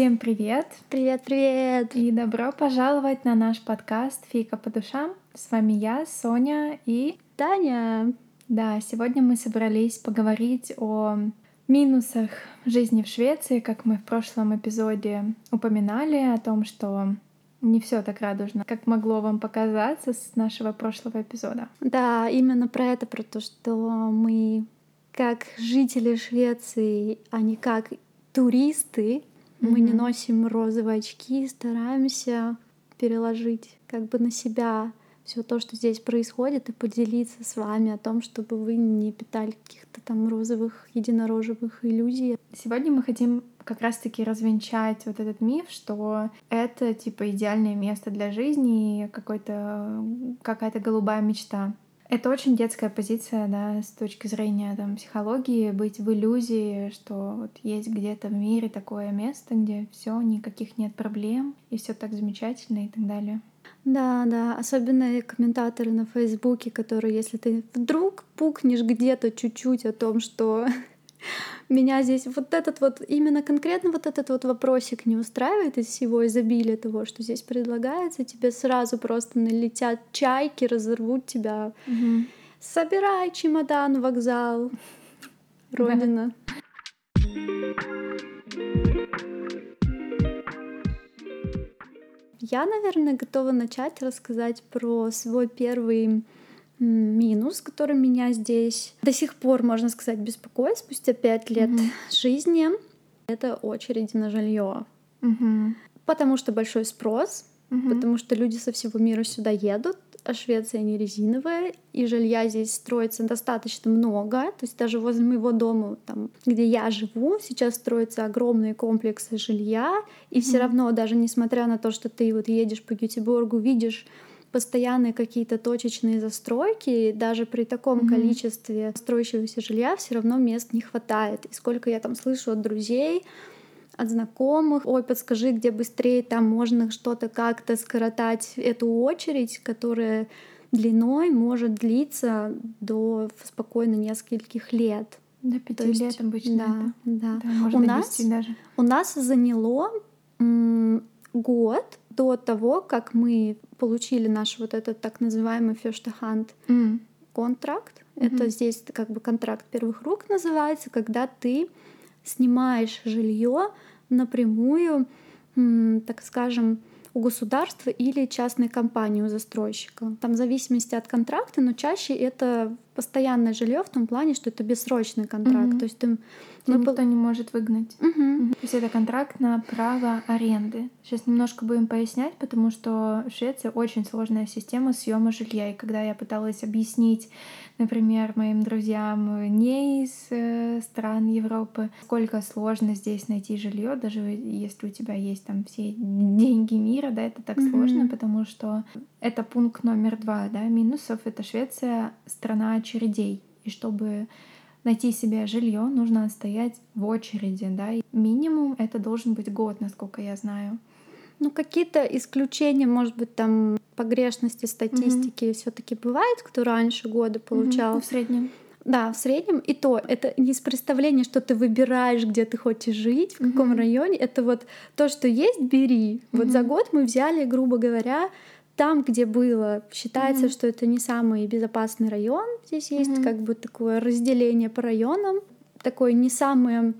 Всем привет! Привет, привет! И добро пожаловать на наш подкаст «Фика по душам». С вами я, Соня и... Таня! Да, сегодня мы собрались поговорить о минусах жизни в Швеции, как мы в прошлом эпизоде упоминали, о том, что не все так радужно, как могло вам показаться с нашего прошлого эпизода. Да, именно про это, про то, что мы как жители Швеции, а не как туристы, мы не носим розовые очки, стараемся переложить как бы на себя все то, что здесь происходит, и поделиться с вами о том, чтобы вы не питали каких-то там розовых, единорожевых иллюзий. Сегодня мы хотим как раз-таки развенчать вот этот миф, что это типа идеальное место для жизни и какой-то какая-то голубая мечта. Это очень детская позиция, да, с точки зрения там, психологии, быть в иллюзии, что вот есть где-то в мире такое место, где все, никаких нет проблем, и все так замечательно и так далее. Да, да, особенно комментаторы на Фейсбуке, которые, если ты вдруг пукнешь где-то чуть-чуть о том, что меня здесь вот этот вот, именно конкретно вот этот вот вопросик не устраивает из всего изобилия того, что здесь предлагается, тебе сразу просто налетят чайки, разорвут тебя. Угу. Собирай чемодан, вокзал, родина. Я, наверное, готова начать рассказать про свой первый минус, который меня здесь до сих пор, можно сказать, беспокоит спустя пять лет mm-hmm. жизни. Это очереди на жилье. Mm-hmm. Потому что большой спрос, mm-hmm. потому что люди со всего мира сюда едут, а Швеция не резиновая, и жилья здесь строится достаточно много. То есть даже возле моего дома, там, где я живу, сейчас строятся огромные комплексы жилья, и mm-hmm. все равно, даже несмотря на то, что ты вот едешь по Гетеборгу, видишь постоянные какие-то точечные застройки, даже при таком mm-hmm. количестве строящегося жилья все равно мест не хватает. И сколько я там слышу от друзей, от знакомых, ой, подскажи, где быстрее там можно что-то как-то скоротать эту очередь, которая длиной может длиться до спокойно нескольких лет. До пяти лет есть, обычно. Да, это. да. да может у нас, даже. У нас заняло м- год до того, как мы получили наш вот этот так называемый фештахант mm. контракт. Mm-hmm. Это здесь как бы контракт первых рук называется, когда ты снимаешь жилье напрямую, так скажем, у государства или частной компании у застройщика. Там в зависимости от контракта, но чаще это постоянное жилье в том плане, что это бессрочный контракт. Mm-hmm. То есть ты мы никто пол... не может выгнать. Угу. То есть это контракт на право аренды. Сейчас немножко будем пояснять, потому что в Швеции очень сложная система съема жилья. И когда я пыталась объяснить, например, моим друзьям не из э, стран Европы, сколько сложно здесь найти жилье, даже если у тебя есть там все деньги мира, да, это так угу. сложно, потому что это пункт номер два, да, минусов. Это Швеция страна очередей. И чтобы найти себе жилье, нужно стоять в очереди, да, и минимум это должен быть год, насколько я знаю. Ну, какие-то исключения, может быть, там погрешности статистики mm-hmm. все-таки бывает, кто раньше года получал. Mm-hmm. в среднем. Да, в среднем. И то, это не из представления, что ты выбираешь, где ты хочешь жить, в каком mm-hmm. районе. Это вот то, что есть, бери. Mm-hmm. Вот за год мы взяли, грубо говоря, там, где было, считается, mm-hmm. что это не самый безопасный район. Здесь есть mm-hmm. как бы такое разделение по районам, такое не самое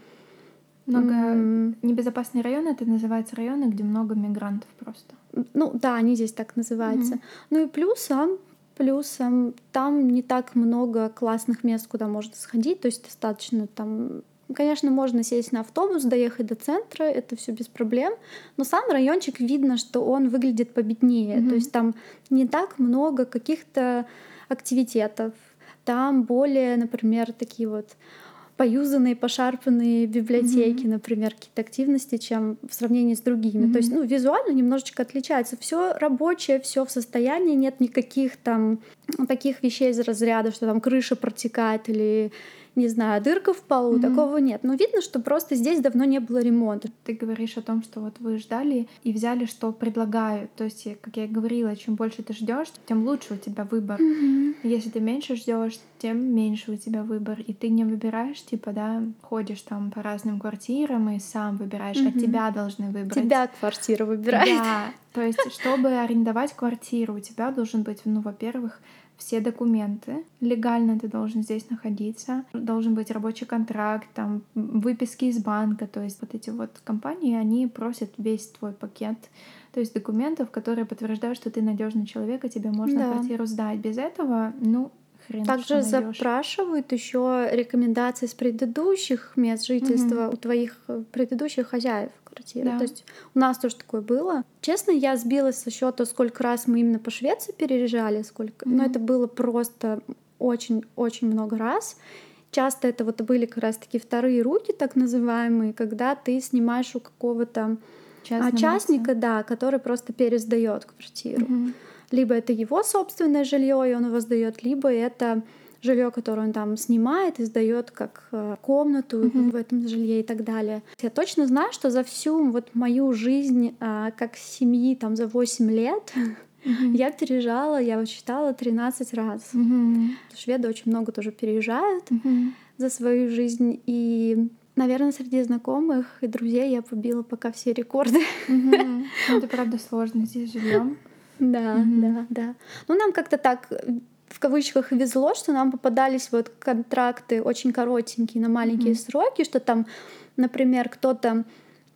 много mm. небезопасные районы, это называется районы, где много мигрантов просто. Ну да, они здесь так называются. Mm-hmm. Ну и плюсом, плюсом там не так много классных мест, куда можно сходить, то есть достаточно там Конечно, можно сесть на автобус, доехать до центра, это все без проблем. Но сам райончик видно, что он выглядит победнее. Mm-hmm. То есть там не так много каких-то активитетов. Там более, например, такие вот поюзанные, пошарпанные библиотеки, mm-hmm. например, какие-то активности, чем в сравнении с другими. Mm-hmm. То есть, ну, визуально немножечко отличается. Все рабочее, все в состоянии, нет никаких там таких вещей из разряда, что там крыша протекает или не знаю, дырка в полу, mm-hmm. такого нет. Но видно, что просто здесь давно не было ремонта. Ты говоришь о том, что вот вы ждали и взяли, что предлагают. То есть, как я и говорила, чем больше ты ждешь, тем лучше у тебя выбор. Mm-hmm. Если ты меньше ждешь, тем меньше у тебя выбор. И ты не выбираешь, типа, да, ходишь там по разным квартирам и сам выбираешь, mm-hmm. а тебя должны выбрать. Тебя квартира выбирает. Да, то есть, чтобы арендовать квартиру, у тебя должен быть, ну, во-первых, все документы. Легально ты должен здесь находиться. Должен быть рабочий контракт, там, выписки из банка. То есть вот эти вот компании, они просят весь твой пакет то есть документов, которые подтверждают, что ты надежный человек, и тебе можно да. квартиру сдать. Без этого, ну, хрен Также запрашивают еще рекомендации с предыдущих мест жительства угу. у твоих предыдущих хозяев квартиры. Да. То есть у нас тоже такое было. Честно, я сбилась со счета, сколько раз мы именно по Швеции переезжали, сколько. mm Но это было просто очень-очень много раз. Часто это вот были как раз-таки вторые руки, так называемые, когда ты снимаешь у какого-то а, частника, да, который просто пересдает квартиру. mm Либо это его собственное жилье, и он его сдает, либо это жилье, которое он там снимает и сдает как э, комнату mm-hmm. в этом жилье и так далее. Я точно знаю, что за всю вот мою жизнь а, как семьи там за 8 лет mm-hmm. я переезжала, я вот считала 13 раз. Mm-hmm. Шведы очень много тоже переезжают mm-hmm. за свою жизнь и Наверное, среди знакомых и друзей я побила пока все рекорды. Mm-hmm. Это правда сложно здесь живем. Да, mm-hmm. да, да. Ну, нам как-то так в кавычках везло, что нам попадались вот контракты очень коротенькие на маленькие mm-hmm. сроки, что там, например, кто-то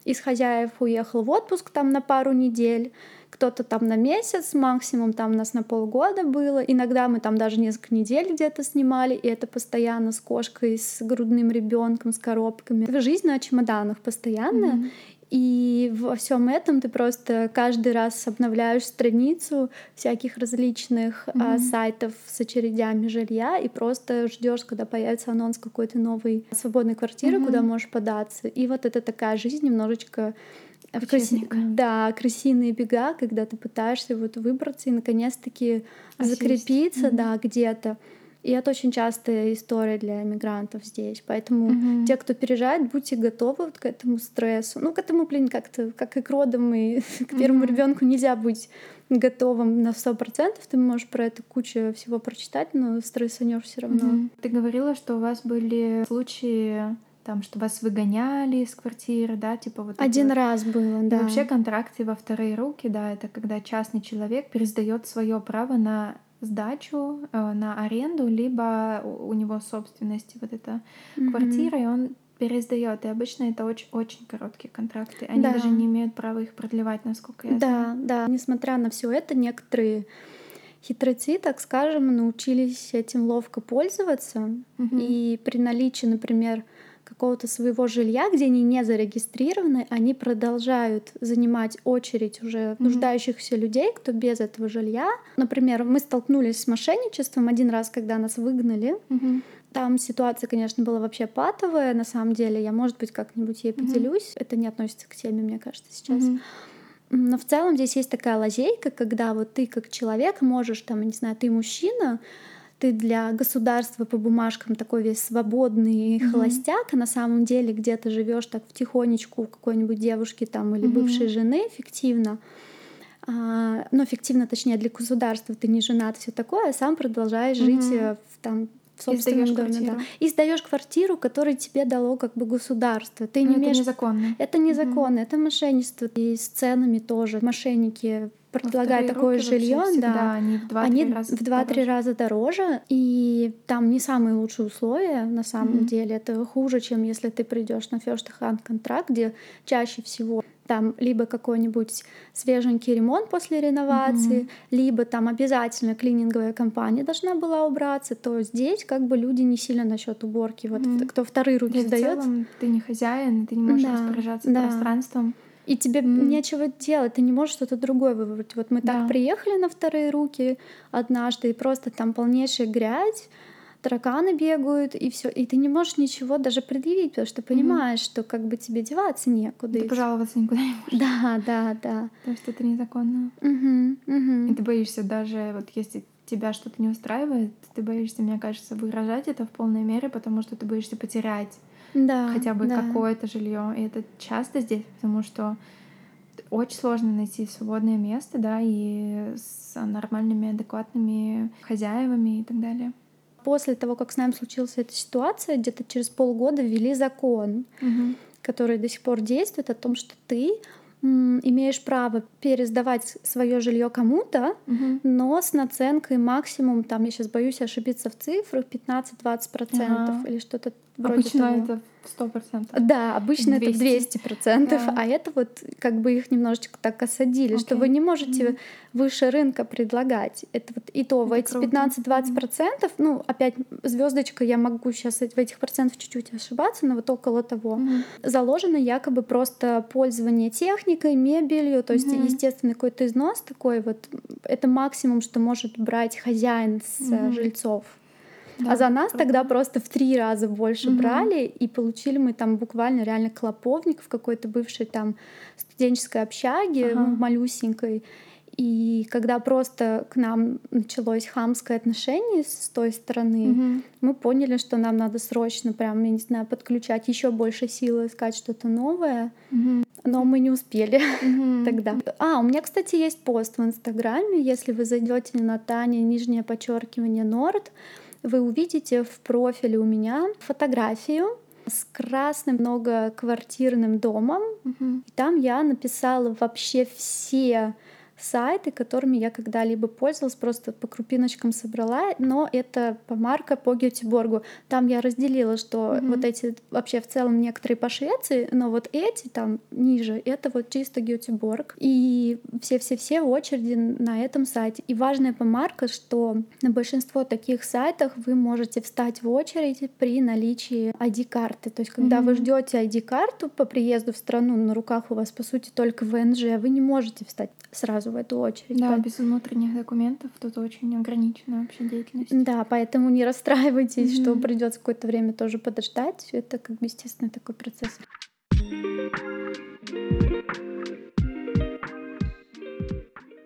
из хозяев уехал в отпуск там на пару недель, кто-то там на месяц, максимум там у нас на полгода было. Иногда мы там даже несколько недель где-то снимали, и это постоянно с кошкой, с грудным ребенком, с коробками. Жизнь на чемоданах постоянно. Mm-hmm. И во всем этом ты просто каждый раз обновляешь страницу всяких различных mm-hmm. а, сайтов с очередями жилья и просто ждешь, когда появится анонс какой-то новой свободной квартиры, mm-hmm. куда можешь податься. И вот это такая жизнь немножечко Краси... Да, крысиные бега, когда ты пытаешься вот выбраться и наконец-таки закрепиться, mm-hmm. да, где-то. И это очень частая история для мигрантов здесь. Поэтому mm-hmm. те, кто переезжает, будьте готовы вот к этому стрессу. Ну, к этому, блин, как-то, как и к родам, и к первому mm-hmm. ребенку нельзя быть готовым на сто процентов. Ты можешь про это кучу всего прочитать, но стрессанешь все равно. Mm-hmm. Ты говорила, что у вас были случаи там, что вас выгоняли из квартиры, да, типа вот. Один вот. раз было, да. И вообще контракты во вторые руки, да, это когда частный человек пересдает свое право на сдачу, э, на аренду, либо у него собственность вот эта mm-hmm. квартира, и он пересдает. И обычно это очень, очень короткие контракты. Они да. даже не имеют права их продлевать, насколько я да, знаю. Да, да. Несмотря на все это, некоторые хитрецы, так скажем, научились этим ловко пользоваться. Mm-hmm. И при наличии, например, какого-то своего жилья, где они не зарегистрированы, они продолжают занимать очередь уже mm-hmm. нуждающихся людей, кто без этого жилья. Например, мы столкнулись с мошенничеством один раз, когда нас выгнали. Mm-hmm. Там ситуация, конечно, была вообще патовая, на самом деле. Я, может быть, как-нибудь ей поделюсь. Mm-hmm. Это не относится к теме, мне кажется, сейчас. Mm-hmm. Но в целом здесь есть такая лазейка, когда вот ты как человек можешь, там, не знаю, ты мужчина, ты для государства по бумажкам такой весь свободный mm-hmm. холостяк, а на самом деле где-то живешь так втихонечку у какой-нибудь девушки там или mm-hmm. бывшей жены фиктивно. А, ну, фиктивно, точнее, для государства ты не женат, все такое, а сам продолжаешь mm-hmm. жить э, в, там в собственном доме, да. И сдаешь квартиру, которую тебе дало как бы государство. Ты не Но имеешь... Это незаконно. Это незаконно, mm-hmm. это мошенничество. И с ценами тоже. Мошенники предлагают такое жилье, да, они в 2-3 раза, в 2-3 раза дороже, и там не самые лучшие условия на самом mm-hmm. деле. Это хуже, чем если ты придешь на first hand контракт, где чаще всего там либо какой-нибудь свеженький ремонт после реновации, mm-hmm. либо там обязательно клининговая компания должна была убраться, то здесь как бы люди не сильно насчет уборки. Вот mm-hmm. кто вторые руки сдает. ты не хозяин, ты не можешь да, распоряжаться да. пространством. И тебе mm. нечего делать, ты не можешь что-то другое выбрать. Вот мы да. так приехали на вторые руки однажды, и просто там полнейшая грязь, тараканы бегают, и все. И ты не можешь ничего даже предъявить, потому что понимаешь, mm-hmm. что как бы тебе деваться некуда. Ты пожаловаться никуда не можешь. Да, да, да. Потому что это незаконно. Угу, угу. И ты боишься даже, вот если тебя что-то не устраивает, ты боишься, мне кажется, выражать это в полной мере, потому что ты боишься потерять да, хотя бы да. какое-то жилье. И это часто здесь, потому что очень сложно найти свободное место, да, и с нормальными, адекватными хозяевами и так далее. После того, как с нами случилась эта ситуация, где-то через полгода ввели закон, Мгм. который до сих пор действует, о том, что ты имеешь право пересдавать свое жилье кому-то, Мгм. но с наценкой максимум, там я сейчас боюсь ошибиться в цифрах, 15-20% Ага. или что-то вроде Обычно того. это сто процентов. Да, обычно 200. это 200%, Да. а это вот как бы их немножечко так осадили, что Окей. вы не можете Мгм. выше рынка предлагать. Это вот и то, в Это эти круто. 15-20%, ну, опять звездочка, я могу сейчас в этих процентах чуть-чуть ошибаться, но вот около того. Мгм. Заложено якобы просто пользование техникой, мебелью, то есть Мгм. естественный какой-то износ такой вот. Это максимум, что может брать хозяин с Мгм. жильцов. Да, а за нас круто. тогда просто в три раза больше Мгм. брали, и получили мы там буквально реально клоповник в какой-то бывшей там студенческой общаге, Ага. малюсенькой. И когда просто к нам началось хамское отношение с той стороны, Мгм. мы поняли, что нам надо срочно прям, я не знаю, подключать еще больше силы, искать что-то новое. Мгм. Но мы не успели Мгм. тогда. А, у меня, кстати, есть пост в Инстаграме. Если вы зайдете на Таня, нижнее подчеркивание Норд, вы увидите в профиле у меня фотографию с красным многоквартирным домом. Мгм. И там я написала вообще все сайты, которыми я когда-либо пользовалась, просто по крупиночкам собрала, но это помарка по Гетеборгу. Там я разделила, что Мгм. вот эти вообще в целом некоторые по Швеции, но вот эти там ниже, это вот чисто Гетеборг. И все-все-все очереди на этом сайте. И важная помарка, что на большинство таких сайтах вы можете встать в очередь при наличии ID-карты. То есть когда вы Мгм. ждете ID-карту по приезду в страну, на руках у вас по сути только ВНЖ, вы не можете встать сразу в эту очередь. Да, без внутренних документов тут очень ограничена вообще деятельность. Да, поэтому не расстраивайтесь, что Мгм. придется какое-то время тоже подождать. Это как бы естественный такой процесс.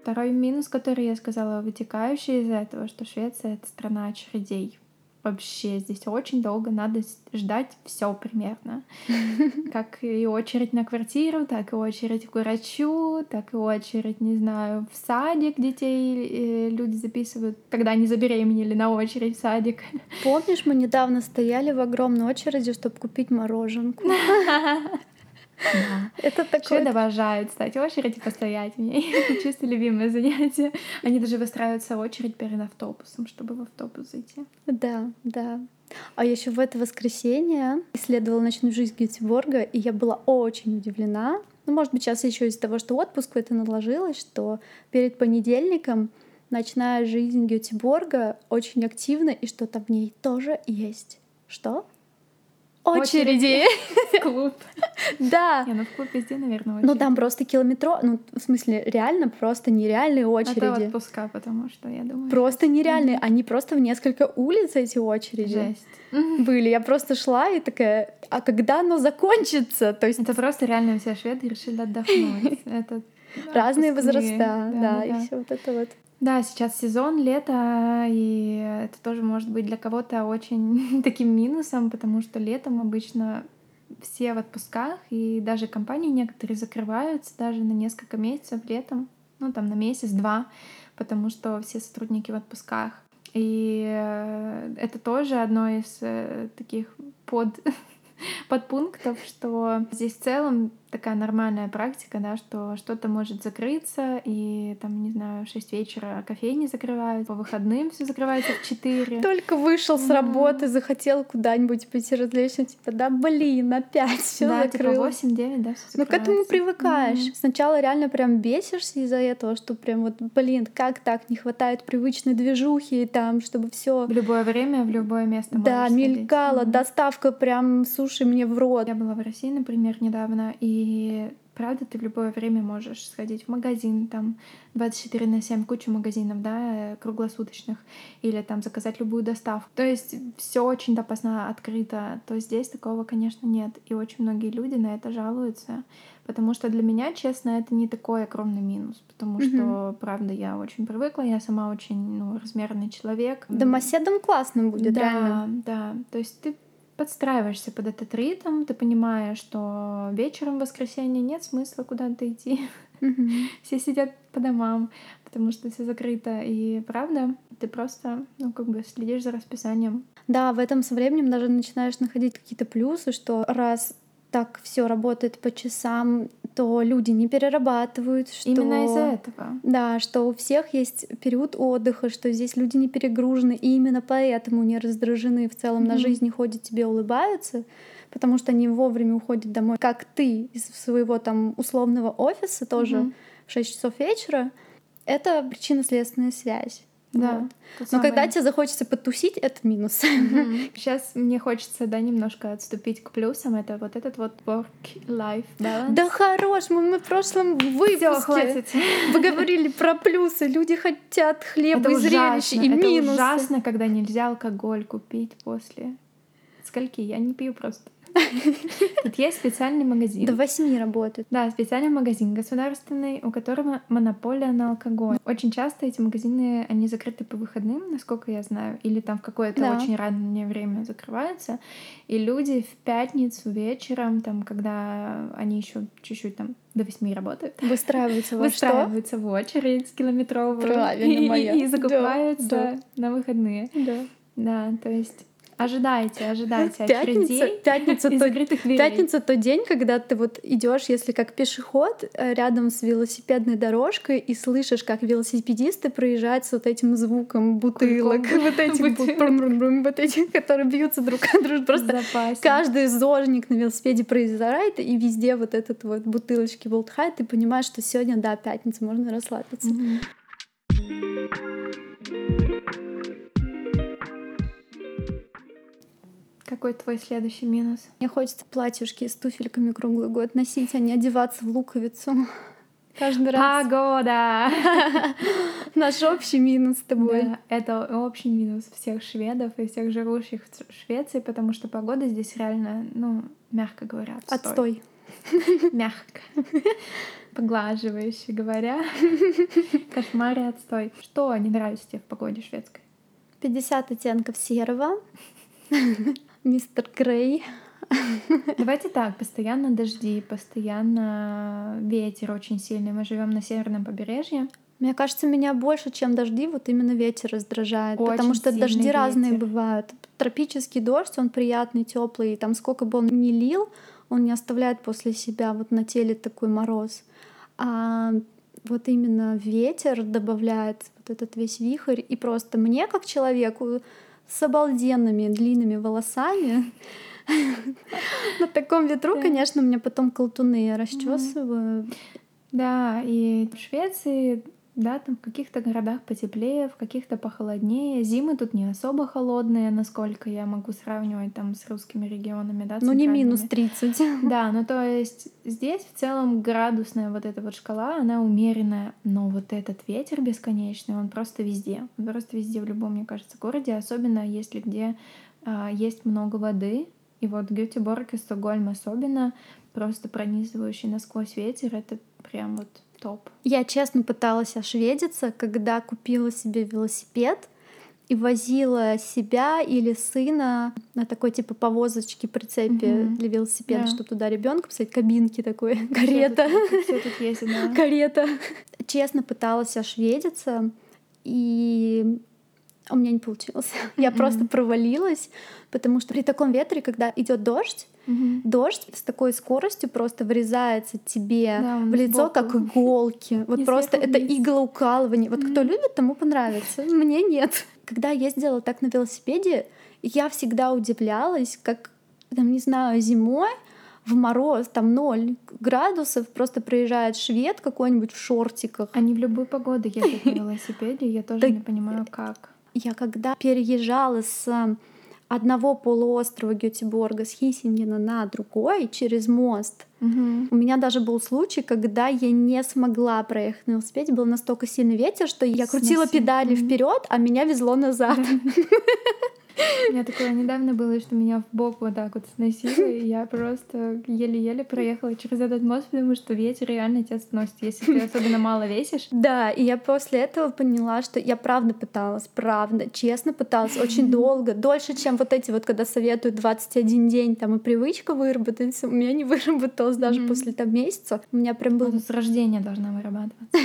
Второй минус, который я сказала, вытекающий из этого, что Швеция — это страна очередей. Вообще здесь очень долго надо ждать все примерно. Как и очередь на квартиру, так и очередь к врачу, так и очередь, не знаю, в садик детей э, люди записывают, когда они забеременели на очередь в садик. Помнишь, мы недавно стояли в огромной очереди, чтобы купить мороженку? Это такое... Шведы обожают стать очередь и постоять в ней. Это чисто любимое занятие. Они даже выстраиваются в очередь перед автобусом, чтобы в автобус зайти. Да, да. А еще в это воскресенье исследовала ночную жизнь Гетеборга, и я была очень удивлена. Ну, может быть, сейчас еще из-за того, что отпуск это наложилось, что перед понедельником ночная жизнь Гетеборга очень активна, и что-то в ней тоже есть. Что? Очереди! Клуб. Да! Не, ну в клуб везде, наверное, Ну очередь. там просто километро, ну в смысле реально просто нереальные Это очереди. отпуска, потому что, я думаю... Просто нереальные. Они просто в несколько улиц эти очереди. Жесть. были. Я просто шла и такая, а когда оно закончится? То есть Это просто реально все шведы решили отдохнуть. Это разные возраста, да, и все вот это вот. Да, сейчас сезон, лето, и это тоже может быть для кого-то очень таким минусом, потому что летом обычно все в отпусках, и даже компании некоторые закрываются даже на несколько месяцев летом, ну там на месяц-два, потому что все сотрудники в отпусках. И э, это тоже одно из э, таких под подпунктов, что здесь в целом такая нормальная практика, да, что что-то может закрыться, и там, не знаю, в 6 вечера кофейни закрывают, по выходным все закрывается в 4. Только вышел с работы, захотел куда-нибудь пойти развлечься, типа, да блин, опять все да, типа закрылось. 8-9, да, все Ну, к этому привыкаешь. Сначала реально прям бесишься из-за этого, что прям вот, блин, как так, не хватает привычной движухи, там, чтобы все В любое время, в любое место да, мелькало, Мгм. доставка прям суши мне в рот. Я была в России, например, недавно, и правда, ты в любое время можешь сходить в магазин, там 24 на 7, кучу магазинов, да, круглосуточных, или там заказать любую доставку. То есть все очень допоздна открыто, то здесь такого, конечно, нет. И очень многие люди на это жалуются, потому что для меня, честно, это не такой огромный минус, потому mm-hmm. что, правда, я очень привыкла, я сама очень ну, размерный человек. Домоседом классно будет, да, реально. Да, то есть ты подстраиваешься под этот ритм, ты понимаешь, что вечером в воскресенье нет смысла куда-то идти. Mm-hmm. Все сидят по домам, потому что все закрыто. И правда, ты просто, ну, как бы следишь за расписанием. Да, в этом со временем даже начинаешь находить какие-то плюсы, что раз так все работает по часам, то люди не перерабатывают. Что... Именно из-за этого. Да, что у всех есть период отдыха, что здесь люди не перегружены, и именно поэтому не раздражены в целом mm-hmm. на жизни ходят тебе улыбаются, потому что они вовремя уходят домой, как ты из своего там условного офиса тоже mm-hmm. в 6 часов вечера. Это причинно-следственная связь. Да. Вот. Но когда тебе захочется потусить, это минус. Mm-hmm. Сейчас мне хочется, да, немножко отступить к плюсам. Это вот этот вот work-life balance. Да хорош, мы, мы в прошлом выпуске вы говорили про плюсы. Люди хотят хлеба это и зрелищ, и это минусы. ужасно, когда нельзя алкоголь купить после скольки? Я не пью просто. Тут есть специальный магазин. До восьми работает. Да, специальный магазин государственный, у которого монополия на алкоголь. Очень часто эти магазины, они закрыты по выходным, насколько я знаю, или там в какое-то да. очень раннее время закрываются. И люди в пятницу вечером, там, когда они еще чуть-чуть там до восьми работают. Выстраиваются во Выстраиваются что? в очередь километровую. Правильно, моя. И, и закупаются да, да. на выходные. Да. Да, то есть Ожидайте, ожидайте пятница, пятница, то, пятница то день, когда ты вот идешь, если как пешеход, э, рядом с велосипедной дорожкой и слышишь, как велосипедисты проезжают с вот этим звуком бутылок, вот этим, вот этих, которые бьются друг от друга. Просто каждый зожник на велосипеде проезжает, и везде вот этот вот бутылочки болтхает, ты понимаешь, что сегодня, да, пятница, можно расслабиться. Какой твой следующий минус? Мне хочется платьюшки с туфельками круглый год носить, а не одеваться в луковицу. Каждый раз. Погода! Наш общий минус с тобой. Да, это общий минус всех шведов и всех живущих в Швеции, потому что погода здесь реально, ну, мягко говоря, отстой. Отстой. Мягко. Поглаживающе говоря. Кошмар и отстой. Что не нравится тебе в погоде шведской? 50 оттенков серого мистер Грей. Давайте так, постоянно дожди, постоянно ветер очень сильный. Мы живем на северном побережье. Мне кажется, меня больше, чем дожди, вот именно ветер раздражает, очень потому что дожди ветер. разные бывают. Тропический дождь, он приятный, теплый, там сколько бы он ни лил, он не оставляет после себя вот на теле такой мороз. А вот именно ветер добавляет вот этот весь вихрь, и просто мне как человеку с обалденными длинными волосами. На таком ветру, конечно, у меня потом колтуны расчесываю. Да, и в Швеции да, там в каких-то городах потеплее, в каких-то похолоднее. Зимы тут не особо холодные, насколько я могу сравнивать там с русскими регионами, да, Ну не минус 30. Да, ну то есть здесь в целом градусная вот эта вот шкала, она умеренная, но вот этот ветер бесконечный, он просто везде. Он просто везде в любом, мне кажется, городе, особенно если где а, есть много воды, и вот Гетеборг и Стокгольм особенно, просто пронизывающий насквозь ветер, это прям вот топ. Я честно пыталась ошведиться, когда купила себе велосипед и возила себя или сына на такой типа повозочке, прицепе mm-hmm. для велосипеда, yeah. чтобы туда ребенка посадить, кабинки такой, карета. Все тут, ездит, да. Карета. Честно пыталась ошведиться, и у меня не получилось. Mm-hmm. Я просто провалилась, потому что при таком ветре, когда идет дождь, mm-hmm. дождь с такой скоростью просто врезается тебе да, в лицо, сбоку. как иголки. Вот просто это иглоукалывание. Вот кто любит, тому понравится. Мне нет. Когда я ездила так на велосипеде, я всегда удивлялась, как, там, не знаю, зимой в мороз, там ноль градусов, просто проезжает швед какой-нибудь в шортиках. Они в любую погоду ездят на велосипеде, я тоже не понимаю, как. Я когда переезжала с одного полуострова Гетеборга с Хисингена на другой через мост. Мгм. У меня даже был случай, когда я не смогла проехать на велосипеде. Был настолько сильный ветер, что я крутила педали Мгм. вперед, а меня везло назад. У меня такое недавно было, что меня в бок вот так вот сносило, и я просто еле-еле проехала через этот мост, потому что ветер реально тебя сносит, если ты особенно мало весишь. Да, и я после этого поняла, что я правда пыталась, правда, честно пыталась очень долго, дольше, чем вот эти вот, когда советуют 21 день, там и привычка выработается, у меня не выработалась даже после там месяца. У меня прям был, Ну, С рождения должна вырабатываться.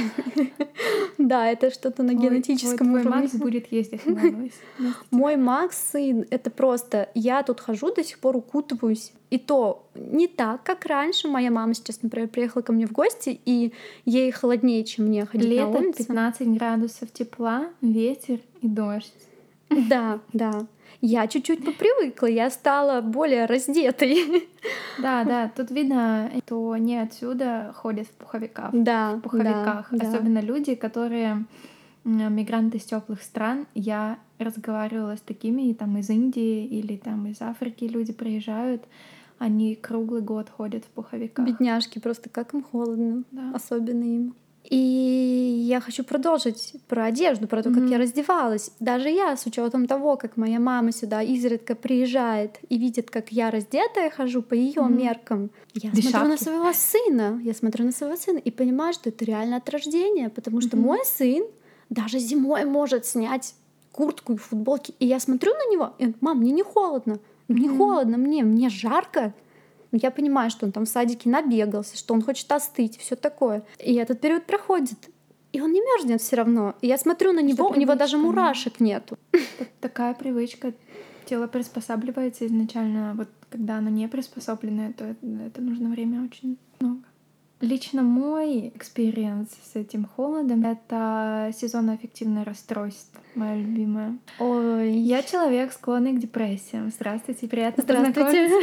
да, это что-то на генетическом уровне. Макс будет есть, надусь. Мой Макс сын, это просто, я тут хожу, до сих пор укутываюсь. И то не так, как раньше. Моя мама сейчас, например, приехала ко мне в гости, и ей холоднее, чем мне ходить на Лето, улицу. 15 градусов тепла, ветер и дождь. Да, да. Я чуть-чуть попривыкла, я стала более раздетой. Да, да, тут видно, что не отсюда ходят в пуховиках. Да, В пуховиках. да, да. Особенно люди, которые мигранты из теплых стран. Я разговаривала с такими и там из Индии или там из Африки люди приезжают. Они круглый год ходят в пуховиках. Бедняжки, просто как им холодно, Да. особенно им. И я хочу продолжить про одежду, про то, как Мгм. я раздевалась. Даже я, с учетом того, как моя мама сюда изредка приезжает и видит, как я раздетая хожу по ее Мгм. меркам, я Без смотрю на своего сына, я смотрю на своего сына и понимаю, что это реально от рождения, потому что Мгм. мой сын даже зимой может снять куртку и футболки, и я смотрю на него, и он, мам, мне не холодно, мне Мгм. холодно, мне, мне жарко. Но Я понимаю, что он там в садике набегался, что он хочет остыть, все такое. И этот период проходит. И он не мерзнет все равно. И я смотрю на него, у него даже да. мурашек нету. Так- Такая привычка. Тело приспосабливается изначально. Вот когда оно не приспособленное, то это, это нужно время очень много. Лично мой experience с этим холодом — это сезонно-аффективное расстройство, мое любимое. Ой, Я человек, склонный к депрессиям. Здравствуйте, приятно Здравствуйте.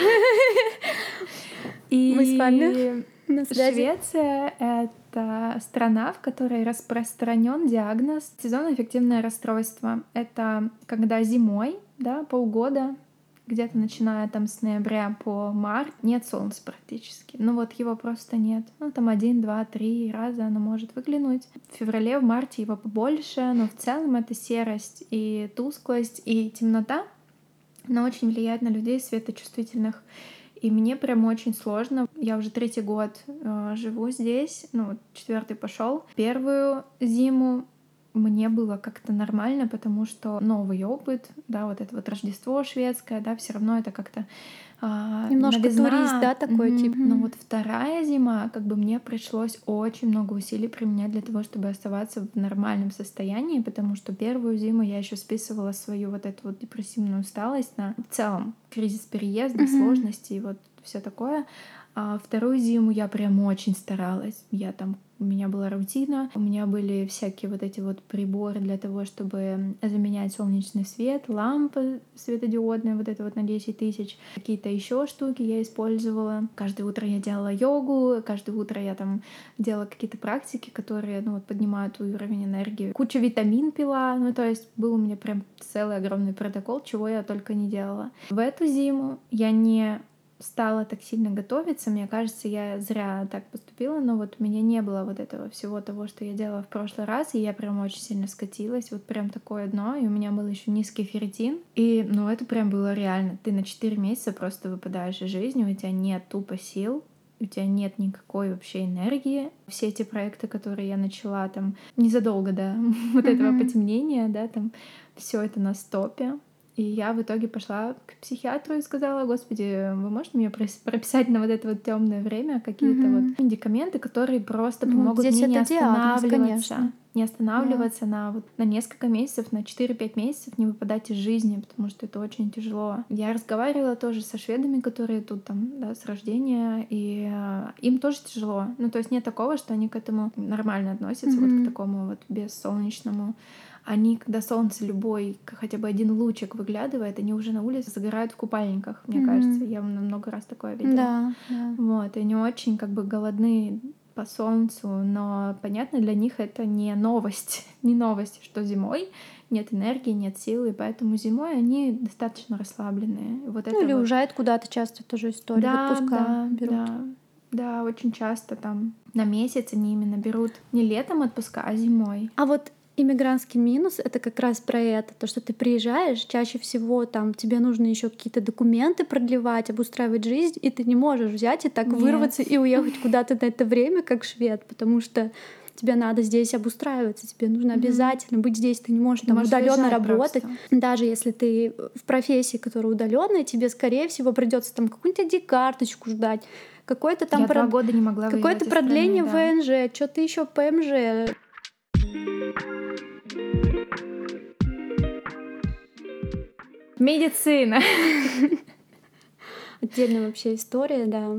И Мы с вами на связи. Швеция — это страна, в которой распространен диагноз сезонно-аффективное расстройство. Это когда зимой, да, полгода, где-то начиная там с ноября по март, нет солнца практически. Ну вот его просто нет. Ну там один, два, три раза оно может выглянуть. В феврале, в марте его побольше, но в целом это серость и тусклость и темнота. Она очень влияет на людей светочувствительных. И мне прям очень сложно. Я уже третий год э, живу здесь, ну четвертый пошел. Первую зиму мне было как-то нормально, потому что новый опыт, да, вот это вот Рождество шведское, да, все равно это как-то а, Немножко новизна. турист, да, такой Мгм. тип? Но вот вторая зима, как бы мне пришлось очень много усилий применять для того, чтобы оставаться в нормальном состоянии, потому что первую зиму я еще списывала свою вот эту вот депрессивную усталость на в целом кризис переезда, Мгм. сложности и вот все такое. А вторую зиму я прям очень старалась. Я там у меня была рутина, у меня были всякие вот эти вот приборы для того, чтобы заменять солнечный свет, лампы светодиодные, вот это вот на 10 тысяч, какие-то еще штуки я использовала. Каждое утро я делала йогу, каждое утро я там делала какие-то практики, которые, ну вот, поднимают уровень энергии. Куча витамин пила, ну то есть был у меня прям целый огромный протокол, чего я только не делала. В эту зиму я не стала так сильно готовиться. Мне кажется, я зря так поступила, но вот у меня не было вот этого всего того, что я делала в прошлый раз, и я прям очень сильно скатилась, вот прям такое дно, и у меня был еще низкий ферритин. И, ну, это прям было реально. Ты на 4 месяца просто выпадаешь из жизни, у тебя нет тупо сил, у тебя нет никакой вообще энергии. Все эти проекты, которые я начала там незадолго до вот этого потемнения, да, там все это на стопе. И я в итоге пошла к психиатру и сказала, господи, вы можете мне прописать на вот это вот темное время какие-то Мгм. вот медикаменты, которые просто Ну, помогут мне не это диагноз, останавливаться, конечно. не останавливаться на вот на несколько месяцев, на 4-5 месяцев не выпадать из жизни, потому что это очень тяжело. Я разговаривала тоже со шведами, которые тут там, да, с рождения, и э, им тоже тяжело. Ну, то есть нет такого, что они к этому нормально относятся, вот Мгм. к такому вот бессолнечному они, когда солнце любой, хотя бы один лучик выглядывает, они уже на улице загорают в купальниках, мне Мгм. кажется. Я много раз такое видела. Да, да. Вот, они очень как бы голодны по солнцу, но понятно, для них это не новость, не новость, что зимой нет энергии, нет силы, поэтому зимой они достаточно расслабленные. Вот ну, это или вот... уезжают куда-то часто тоже история, да, отпуска да, берут. Да, да, очень часто там на месяц они именно берут не летом отпуска, а зимой. А вот иммигрантский минус — это как раз про это, то, что ты приезжаешь, чаще всего там тебе нужно еще какие-то документы продлевать, обустраивать жизнь, и ты не можешь взять и так Нет. вырваться и уехать куда-то на это время, как швед, потому что тебе надо здесь обустраиваться, тебе нужно mm-hmm. обязательно быть здесь, ты не можешь ты там удаленно работать. Просто. Даже если ты в профессии, которая удаленная, тебе, скорее всего, придется там какую-нибудь ID-карточку ждать, какое-то там Я про... два года не могла какое-то продление страны, да. ВНЖ, что-то еще ПМЖ. Медицина. Отдельная вообще история, да.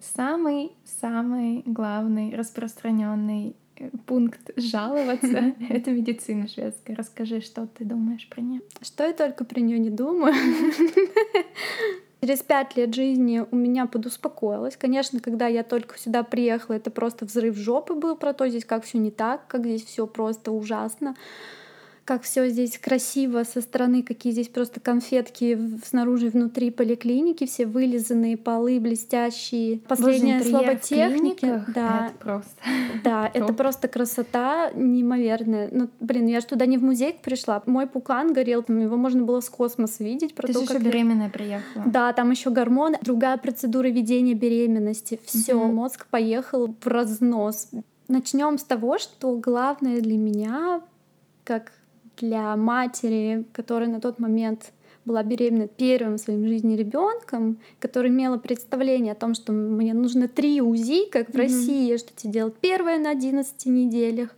Самый-самый главный распространенный э, пункт жаловаться — это медицина шведская. Расскажи, что ты думаешь про нее? Что я только про нее не думаю. Через пять лет жизни у меня подуспокоилось. Конечно, когда я только сюда приехала, это просто взрыв жопы был про то, здесь как все не так, как здесь все просто ужасно как все здесь красиво со стороны, какие здесь просто конфетки снаружи и внутри поликлиники, все вылизанные полы блестящие. Последнее слово техники. Да, это просто. Да, это просто красота неимоверная. Ну, блин, я же туда не в музей пришла. Мой пукан горел, там его можно было с космоса видеть. Про Ты то, же как еще беременная приехала. Да, там еще гормоны, другая процедура ведения беременности. Все, угу. мозг поехал в разнос. Начнем с того, что главное для меня, как для матери, которая на тот момент была беременна первым в жизни ребенком, которая имела представление о том, что мне нужно три УЗИ, как в mm-hmm. России, что тебе делать первое на 11 неделях,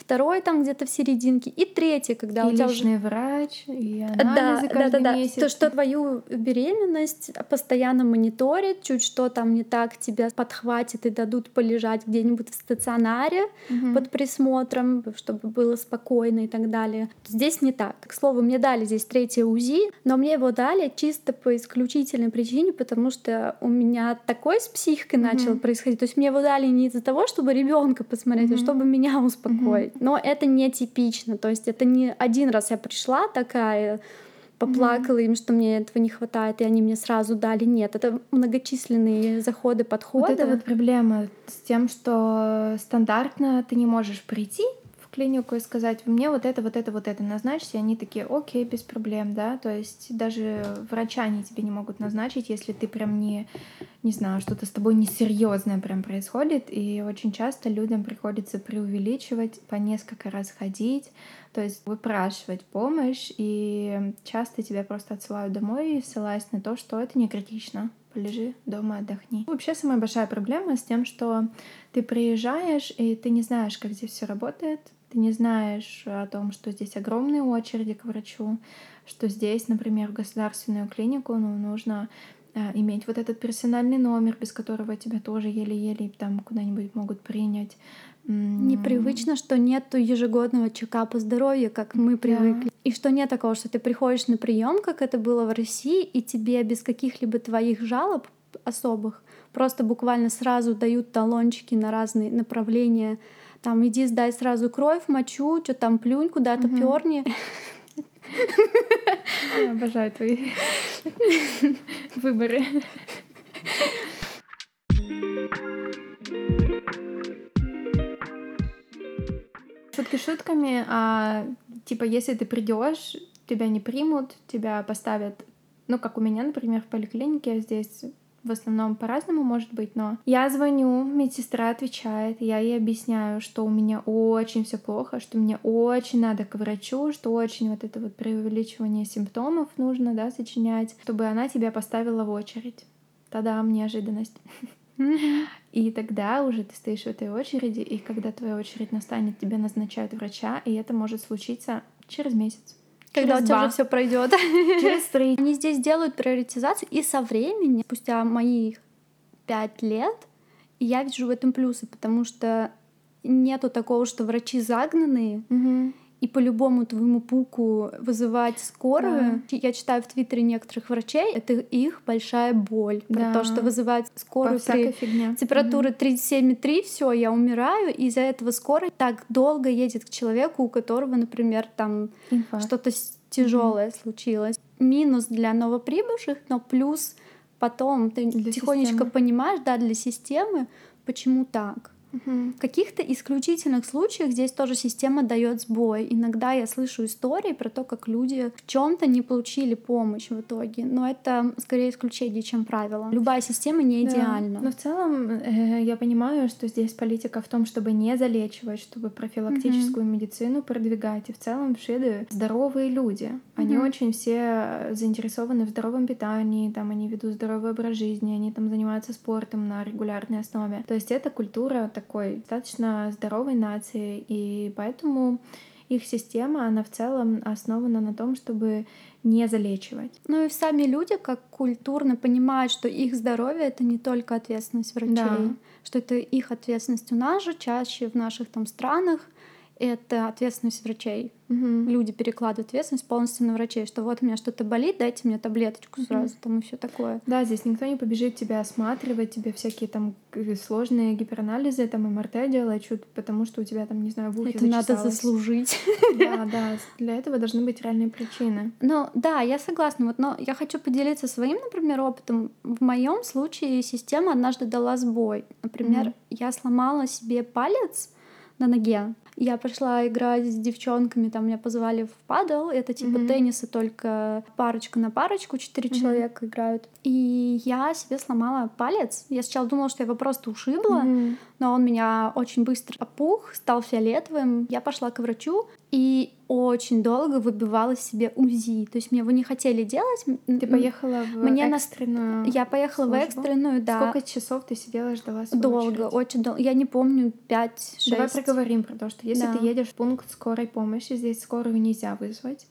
второй там где-то в серединке, и третий, когда и у тебя личный уже... врач, и анализы да, каждый да, да, месяц. То, что твою беременность постоянно мониторит, чуть что там не так, тебя подхватит и дадут полежать где-нибудь в стационаре угу. под присмотром, чтобы было спокойно и так далее. Здесь не так. К слову, мне дали здесь третье УЗИ, но мне его дали чисто по исключительной причине, потому что у меня такой с психикой угу. начал происходить. То есть мне его дали не из-за того, чтобы ребенка посмотреть, угу. а чтобы меня успокоить. Но это не типично, то есть это не один раз я пришла такая, поплакала mm-hmm. им, что мне этого не хватает, и они мне сразу дали. Нет, это многочисленные заходы, подходы. Вот это вот проблема с тем, что стандартно ты не можешь прийти клинику и сказать, мне вот это, вот это, вот это назначьте, они такие, окей, без проблем, да, то есть даже врача они тебе не могут назначить, если ты прям не, не знаю, что-то с тобой несерьезное прям происходит, и очень часто людям приходится преувеличивать, по несколько раз ходить, то есть выпрашивать помощь, и часто тебя просто отсылают домой, ссылаясь на то, что это не критично, полежи дома, отдохни. Вообще самая большая проблема с тем, что ты приезжаешь, и ты не знаешь, как здесь все работает, ты не знаешь о том, что здесь огромные очереди к врачу, что здесь, например, в государственную клинику ну, нужно э, иметь вот этот персональный номер, без которого тебя тоже еле-еле там куда-нибудь могут принять. Непривычно, что нет ежегодного чекапа здоровья, как мы привыкли. Да. И что нет такого, что ты приходишь на прием, как это было в России, и тебе без каких-либо твоих жалоб особых просто буквально сразу дают талончики на разные направления там иди сдай сразу кровь, мочу, что там плюнь, куда-то угу. перни. Обожаю твои выборы. Шутки шутками, а типа если ты придешь, тебя не примут, тебя поставят, ну как у меня, например, в поликлинике здесь в основном по-разному может быть, но я звоню, медсестра отвечает, я ей объясняю, что у меня очень все плохо, что мне очень надо к врачу, что очень вот это вот преувеличивание симптомов нужно, да, сочинять, чтобы она тебя поставила в очередь. Тогда неожиданность. И тогда уже ты стоишь в этой очереди, и когда твоя очередь настанет, тебе назначают врача, и это может случиться через месяц. Когда у тебя уже все пройдет. Через три. Они здесь делают приоритизацию, и со временем, спустя моих пять лет, я вижу в этом плюсы, потому что нету такого, что врачи загнанные, угу. И по любому твоему пуку вызывать скорую. Да. Я читаю в Твиттере некоторых врачей, это их большая боль. Да. Про то, что вызывать скорую при температуре 37,3, все, я умираю, и из-за этого скорая так долго едет к человеку, у которого, например, там что-то тяжелое mm-hmm. случилось. Минус для новоприбывших, но плюс потом ты для тихонечко системы. понимаешь, да, для системы, почему так. В каких-то исключительных случаях здесь тоже система дает сбой. Иногда я слышу истории про то, как люди в чем-то не получили помощь в итоге. Но это скорее исключение, чем правило. Любая система не идеальна. Да. Но в целом э, я понимаю, что здесь политика в том, чтобы не залечивать, чтобы профилактическую угу. медицину продвигать. И в целом шведы здоровые люди. Они угу. очень все заинтересованы в здоровом питании, там они ведут здоровый образ жизни, они там занимаются спортом на регулярной основе. То есть это культура такой достаточно здоровой нации, и поэтому их система, она в целом основана на том, чтобы не залечивать. Ну и сами люди как культурно понимают, что их здоровье — это не только ответственность врачей, да. что это их ответственность. У нас же чаще в наших там странах это ответственность врачей. Угу. Люди перекладывают ответственность полностью на врачей, что вот у меня что-то болит, дайте мне таблеточку сразу, угу. там и все такое. Да, здесь никто не побежит тебя осматривать, тебе всякие там сложные гиперанализы, там МРТ делать, чуть потому что у тебя там, не знаю, в ухе Это надо заслужить. Да, да, для этого должны быть реальные причины. Ну, да, я согласна, вот, но я хочу поделиться своим, например, опытом. В моем случае система однажды дала сбой. Например, угу. я сломала себе палец на ноге. Я пошла играть с девчонками, там меня позвали в падал, это типа mm-hmm. тенниса, только парочка на парочку, четыре mm-hmm. человека играют. И я себе сломала палец. Я сначала думала, что я его просто ушибла, mm-hmm. Но он меня очень быстро опух, стал фиолетовым. Я пошла к врачу, и очень долго выбивала себе УЗИ. То есть мне его не хотели делать. Ты поехала в мне экстренную Я поехала службу? в экстренную, да. Сколько часов ты сидела, ждала свою Долго, очередь? очень долго. Я не помню, 5-6. Давай проговорим про то, что если да. ты едешь в пункт скорой помощи, здесь скорую нельзя вызвать.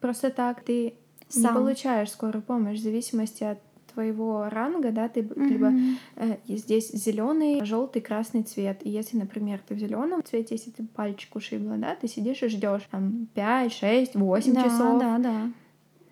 Просто так ты Сам. не получаешь скорую помощь в зависимости от твоего ранга, да, ты mm-hmm. либо э, здесь зеленый, желтый, красный цвет. И если, например, ты в зеленом цвете, если ты пальчик ушибла, да, ты сидишь и ждешь там 5, 6, 8 да, часов. Да, да.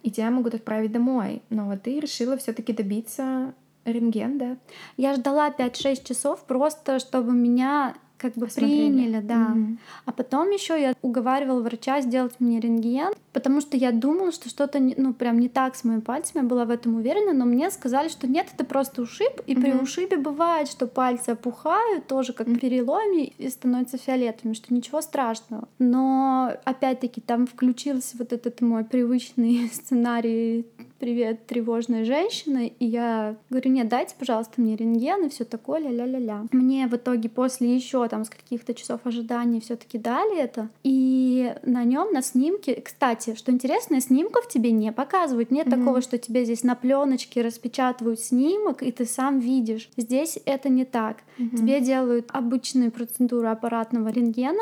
И тебя могут отправить домой. Но вот ты решила все-таки добиться рентген, да? Я ждала 5-6 часов просто, чтобы меня как бы Посмотрели. приняли, да. Угу. А потом еще я уговаривала врача сделать мне рентген, потому что я думала, что что-то ну прям не так с моим пальцем, я была в этом уверена, но мне сказали, что нет, это просто ушиб, и угу. при ушибе бывает, что пальцы опухают, тоже как угу. переломе и становятся фиолетовыми, что ничего страшного. Но опять-таки там включился вот этот мой привычный сценарий привет, тревожная женщина, и я говорю, нет, дайте, пожалуйста, мне рентген и все такое, ля-ля-ля-ля. Мне в итоге после еще там с каких-то часов ожидания все-таки дали это, и на нем на снимке, кстати, что интересно, снимков тебе не показывают, нет mm-hmm. такого, что тебе здесь на пленочке распечатывают снимок, и ты сам видишь. Здесь это не так. Mm-hmm. Тебе делают обычную процедуру аппаратного рентгена,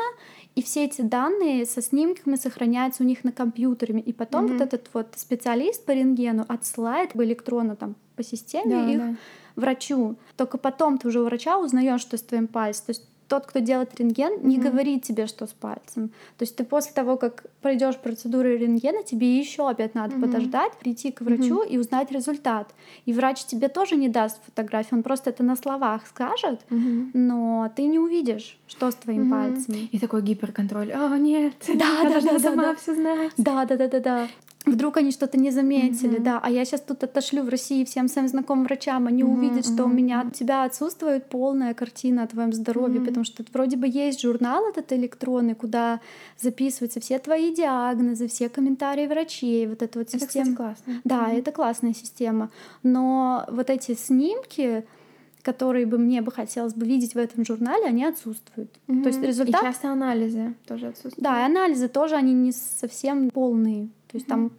и все эти данные со снимками сохраняются у них на компьютере. И потом mm-hmm. вот этот вот специалист по рентгену отсылает электронно там по системе да, их да. врачу. Только потом ты уже у врача узнаешь, что с твоим пальцем. То есть тот, кто делает рентген, не mm-hmm. говорит тебе, что с пальцем. То есть ты после того, как пройдешь процедуру рентгена, тебе еще опять надо mm-hmm. подождать, прийти к врачу mm-hmm. и узнать результат. И врач тебе тоже не даст фотографию, он просто это на словах скажет, mm-hmm. но ты не увидишь, что с твоим mm-hmm. пальцем. И такой гиперконтроль. О, нет, да, да, да, сама да, все знать. Да, да, да, да, да. Вдруг они что-то не заметили, mm-hmm. да, а я сейчас тут отошлю в России всем своим знакомым врачам, они mm-hmm. увидят, что у меня у тебя отсутствует полная картина о твоем здоровье, mm-hmm. потому что вроде бы есть журнал этот электронный, куда записываются все твои диагнозы, все комментарии врачей, вот эта вот система. Это, кстати, классно. Да, mm-hmm. это классная система, но вот эти снимки, которые бы мне бы хотелось бы видеть в этом журнале, они отсутствуют. Mm-hmm. То есть результат... И часто анализы тоже отсутствуют. Да, и анализы тоже, они не совсем полные. То есть mm-hmm. там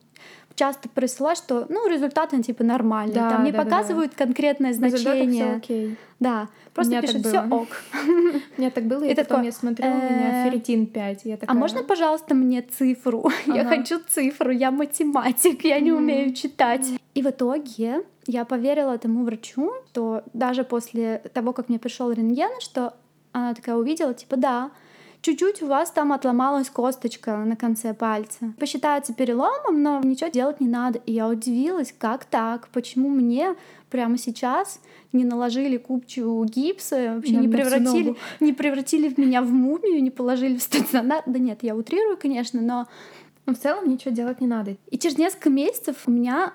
часто присылают, что ну результаты типа нормальные, да, там не да, показывают да, конкретное значение. окей. Да, просто пишут все ок. У меня так было, и потом я смотрю, у меня «Э, ферритин 5. А можно, пожалуйста, мне цифру? Я хочу цифру, я математик, я не умею читать. И в итоге я поверила этому врачу, что даже после того, как мне пришел рентген, что она такая увидела, типа, да, чуть-чуть у вас там отломалась косточка на конце пальца. Посчитается переломом, но ничего делать не надо. И я удивилась, как так? Почему мне прямо сейчас не наложили купчу гипса, вообще не превратили, не превратили меня в мумию, не положили в стационар. Да нет, я утрирую, конечно, но... Но в целом ничего делать не надо. И через несколько месяцев у меня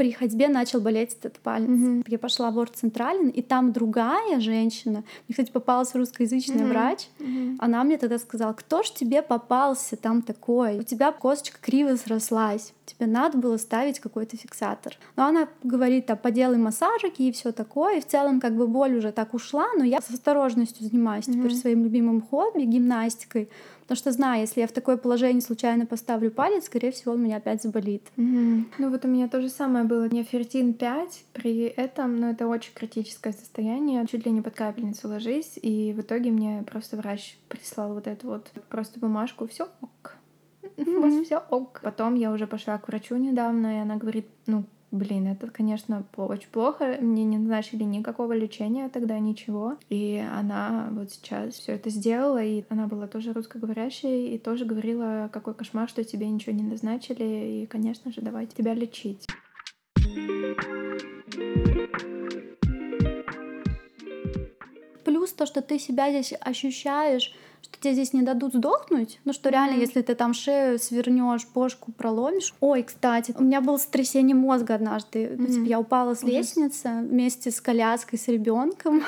при ходьбе начал болеть этот палец. Mm-hmm. Я пошла в Орд Централен, и там другая женщина, мне, кстати, попалась русскоязычный mm-hmm. врач, mm-hmm. она мне тогда сказала, кто ж тебе попался там такой? У тебя косточка криво срослась, тебе надо было ставить какой-то фиксатор. Но она говорит, там, поделай массажики и все такое, и в целом как бы боль уже так ушла, но я с осторожностью занимаюсь mm-hmm. теперь своим любимым хобби, гимнастикой, Потому что знаю, если я в такое положение случайно поставлю палец, скорее всего, он меня опять заболит. Ну вот у меня то же самое было. Нефертин 5 при этом, но ну, это очень критическое состояние. Чуть ли не под капельницу ложись, и в итоге мне просто врач прислал вот эту вот просто бумажку, все ок. Mm-hmm. Вот все ок. Потом я уже пошла к врачу недавно, и она говорит, ну, Блин, это, конечно, очень плохо. Мне не назначили никакого лечения тогда, ничего. И она вот сейчас все это сделала, и она была тоже русскоговорящей, и тоже говорила, какой кошмар, что тебе ничего не назначили, и, конечно же, давайте тебя лечить. Плюс то, что ты себя здесь ощущаешь что тебе здесь не дадут сдохнуть, ну что реально, mm-hmm. если ты там шею свернешь, бошку проломишь. Ой, кстати, у меня было сотрясение мозга однажды. Mm-hmm. Ну, типа, я упала с лестницы вместе с коляской, с ребенком,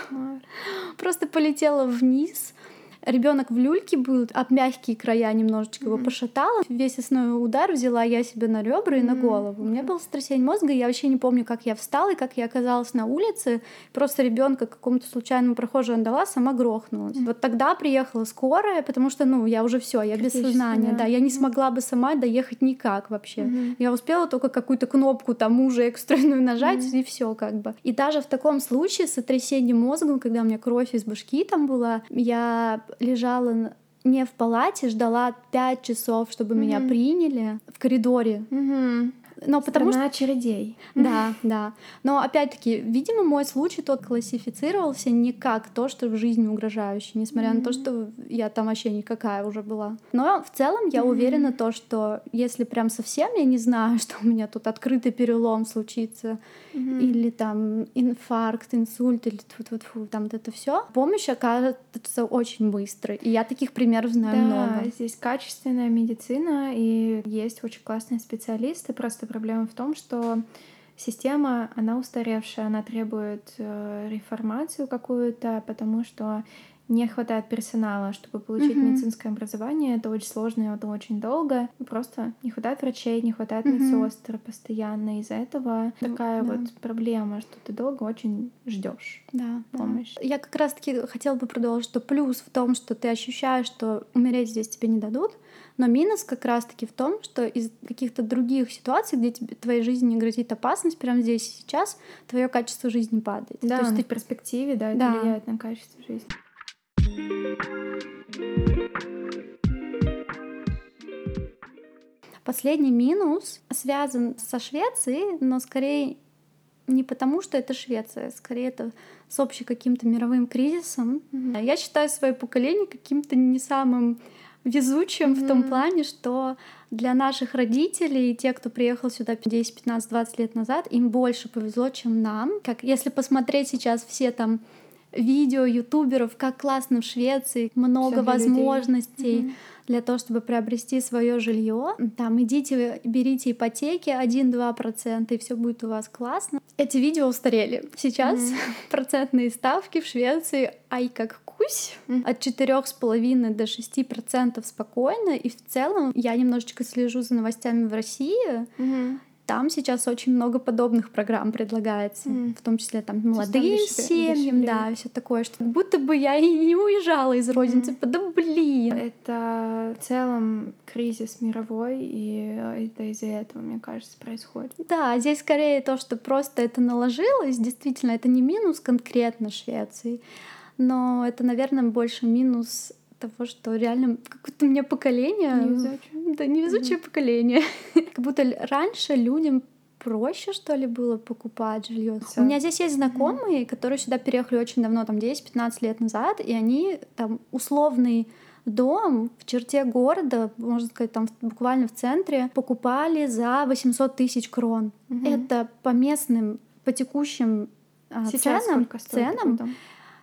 просто полетела вниз ребенок в люльке был, об мягкие края немножечко mm-hmm. его пошатала. Весь основной удар взяла я себе на ребра и mm-hmm. на голову. У меня было сотрясение мозга, я вообще не помню, как я встала и как я оказалась на улице. Просто ребенка какому-то случайному прохожему отдала, сама грохнулась. Mm-hmm. Вот тогда приехала скорая, потому что, ну, я уже все, я без сознания, да. да, я не смогла бы сама доехать никак вообще. Mm-hmm. Я успела только какую-то кнопку там уже экстренную нажать mm-hmm. и все как бы. И даже в таком случае с сотрясением мозга, когда у меня кровь из башки там была, я лежала не в палате, ждала пять часов, чтобы mm-hmm. меня приняли в коридоре. Mm-hmm. Но потому Страна что... очередей. Да, да. Но опять-таки, видимо, мой случай тот классифицировался не как то, что в жизни угрожающее, несмотря mm-hmm. на то, что я там вообще никакая уже была. Но в целом я mm-hmm. уверена то, что если прям совсем я не знаю, что у меня тут открытый перелом случится, или там инфаркт, инсульт, или тьфу -тьфу -тьфу, там вот это все, помощь оказывается очень быстро. И я таких примеров знаю да, много. Здесь качественная медицина, и есть очень классные специалисты, просто проблема в том, что система, она устаревшая, она требует э, реформацию какую-то, потому что не хватает персонала, чтобы получить mm-hmm. медицинское образование. Это очень сложно, и это очень долго. Просто не хватает врачей, не хватает mm-hmm. медсестр постоянно. Из-за этого mm-hmm. такая да. вот проблема, что ты долго очень ждешь да, помощь. Да. Я как раз-таки хотела бы продолжить, что плюс в том, что ты ощущаешь, что умереть здесь тебе не дадут, но минус как раз-таки в том, что из каких-то других ситуаций, где тебе твоей жизни не грозит опасность, прямо здесь и сейчас твое качество жизни падает. Да, То есть ты в перспективе, да, это да. влияет на качество жизни. Последний минус связан со Швецией, но скорее не потому, что это Швеция, скорее это с общим каким-то мировым кризисом. Mm-hmm. Я считаю свое поколение каким-то не самым везучим mm-hmm. в том плане, что для наших родителей, те, кто приехал сюда 10, 15, 20 лет назад, им больше повезло, чем нам. Как если посмотреть сейчас все там видео ютуберов, как классно в Швеции, много Всё возможностей. Людей для того, чтобы приобрести свое жилье. Там идите, берите ипотеки 1-2%, и все будет у вас классно. Эти видео устарели. Сейчас mm-hmm. процентные ставки в Швеции ай как кусь mm-hmm. от 4,5 до 6% спокойно. И в целом я немножечко слежу за новостями в России. Mm-hmm там сейчас очень много подобных программ предлагается, mm. в том числе там молодым семьям, да, все такое, что будто бы я и не уезжала из родины, mm. типа, да блин. Это в целом кризис мировой, и это из-за этого, мне кажется, происходит. Да, здесь скорее то, что просто это наложилось, действительно, это не минус конкретно Швеции, но это, наверное, больше минус того, что реально какое-то у меня поколение... Невезучее. Да, невезучее mm-hmm. поколение. как будто раньше людям проще, что ли, было покупать жилье. У меня здесь есть знакомые, mm-hmm. которые сюда переехали очень давно, там 10-15 лет назад, и они там условный дом в черте города, можно сказать, там буквально в центре, покупали за 800 тысяч крон. Угу. Это по местным, по текущим а, Сейчас ценам, ценам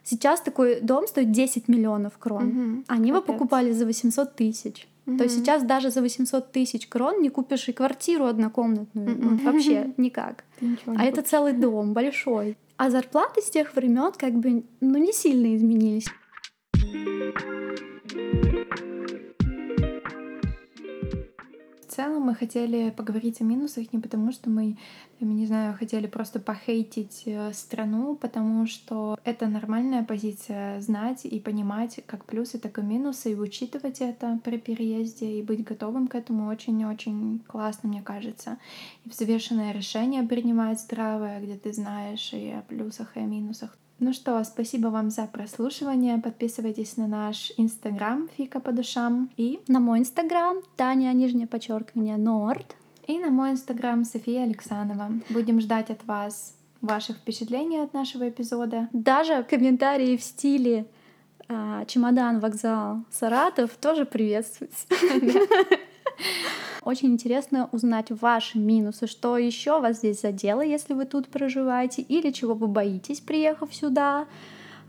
Сейчас такой дом стоит 10 миллионов крон. Угу. Они его покупали за 800 тысяч. Угу. То есть сейчас даже за 800 тысяч крон не купишь и квартиру однокомнатную. Угу. Вот вообще никак. а это целый дом большой. А зарплаты с тех времен как бы ну, не сильно изменились. Целом мы хотели поговорить о минусах не потому, что мы, не знаю, хотели просто похейтить э, страну, потому что это нормальная позиция знать и понимать как плюсы, так и минусы, и учитывать это при переезде, и быть готовым к этому очень-очень классно, мне кажется. И взвешенное решение принимать здравое, где ты знаешь и о плюсах, и о минусах. Ну что, спасибо вам за прослушивание. Подписывайтесь на наш инстаграм Фика по душам и на мой инстаграм Таня, нижнее подчеркивание, Норд. И на мой инстаграм София Александрова. Будем ждать от вас ваших впечатлений от нашего эпизода. Даже комментарии в стиле а, чемодан, вокзал, Саратов тоже приветствуются. Очень интересно узнать ваши минусы, что еще вас здесь задело, если вы тут проживаете, или чего вы боитесь, приехав сюда.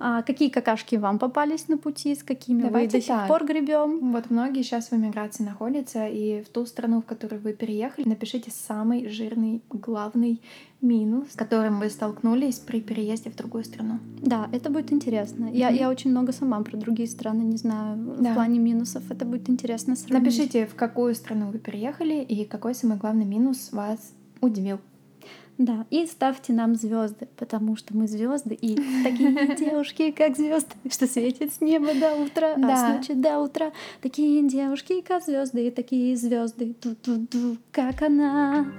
А какие какашки вам попались на пути, с какими Давайте вы до так. сих пор гребем? Вот многие сейчас в эмиграции находятся, и в ту страну, в которую вы переехали, напишите самый жирный, главный минус, с которым вы столкнулись при переезде в другую страну. Да, это будет интересно. Mm-hmm. Я, я очень много сама про другие страны не знаю да. в плане минусов. Это будет интересно сравнить. Напишите, в какую страну вы переехали и какой самый главный минус вас удивил. Да, и ставьте нам звезды, потому что мы звезды и такие девушки, как звезды, что светят с неба до утра, а с ночи до утра. Такие девушки, как звезды, и такие звезды, как она.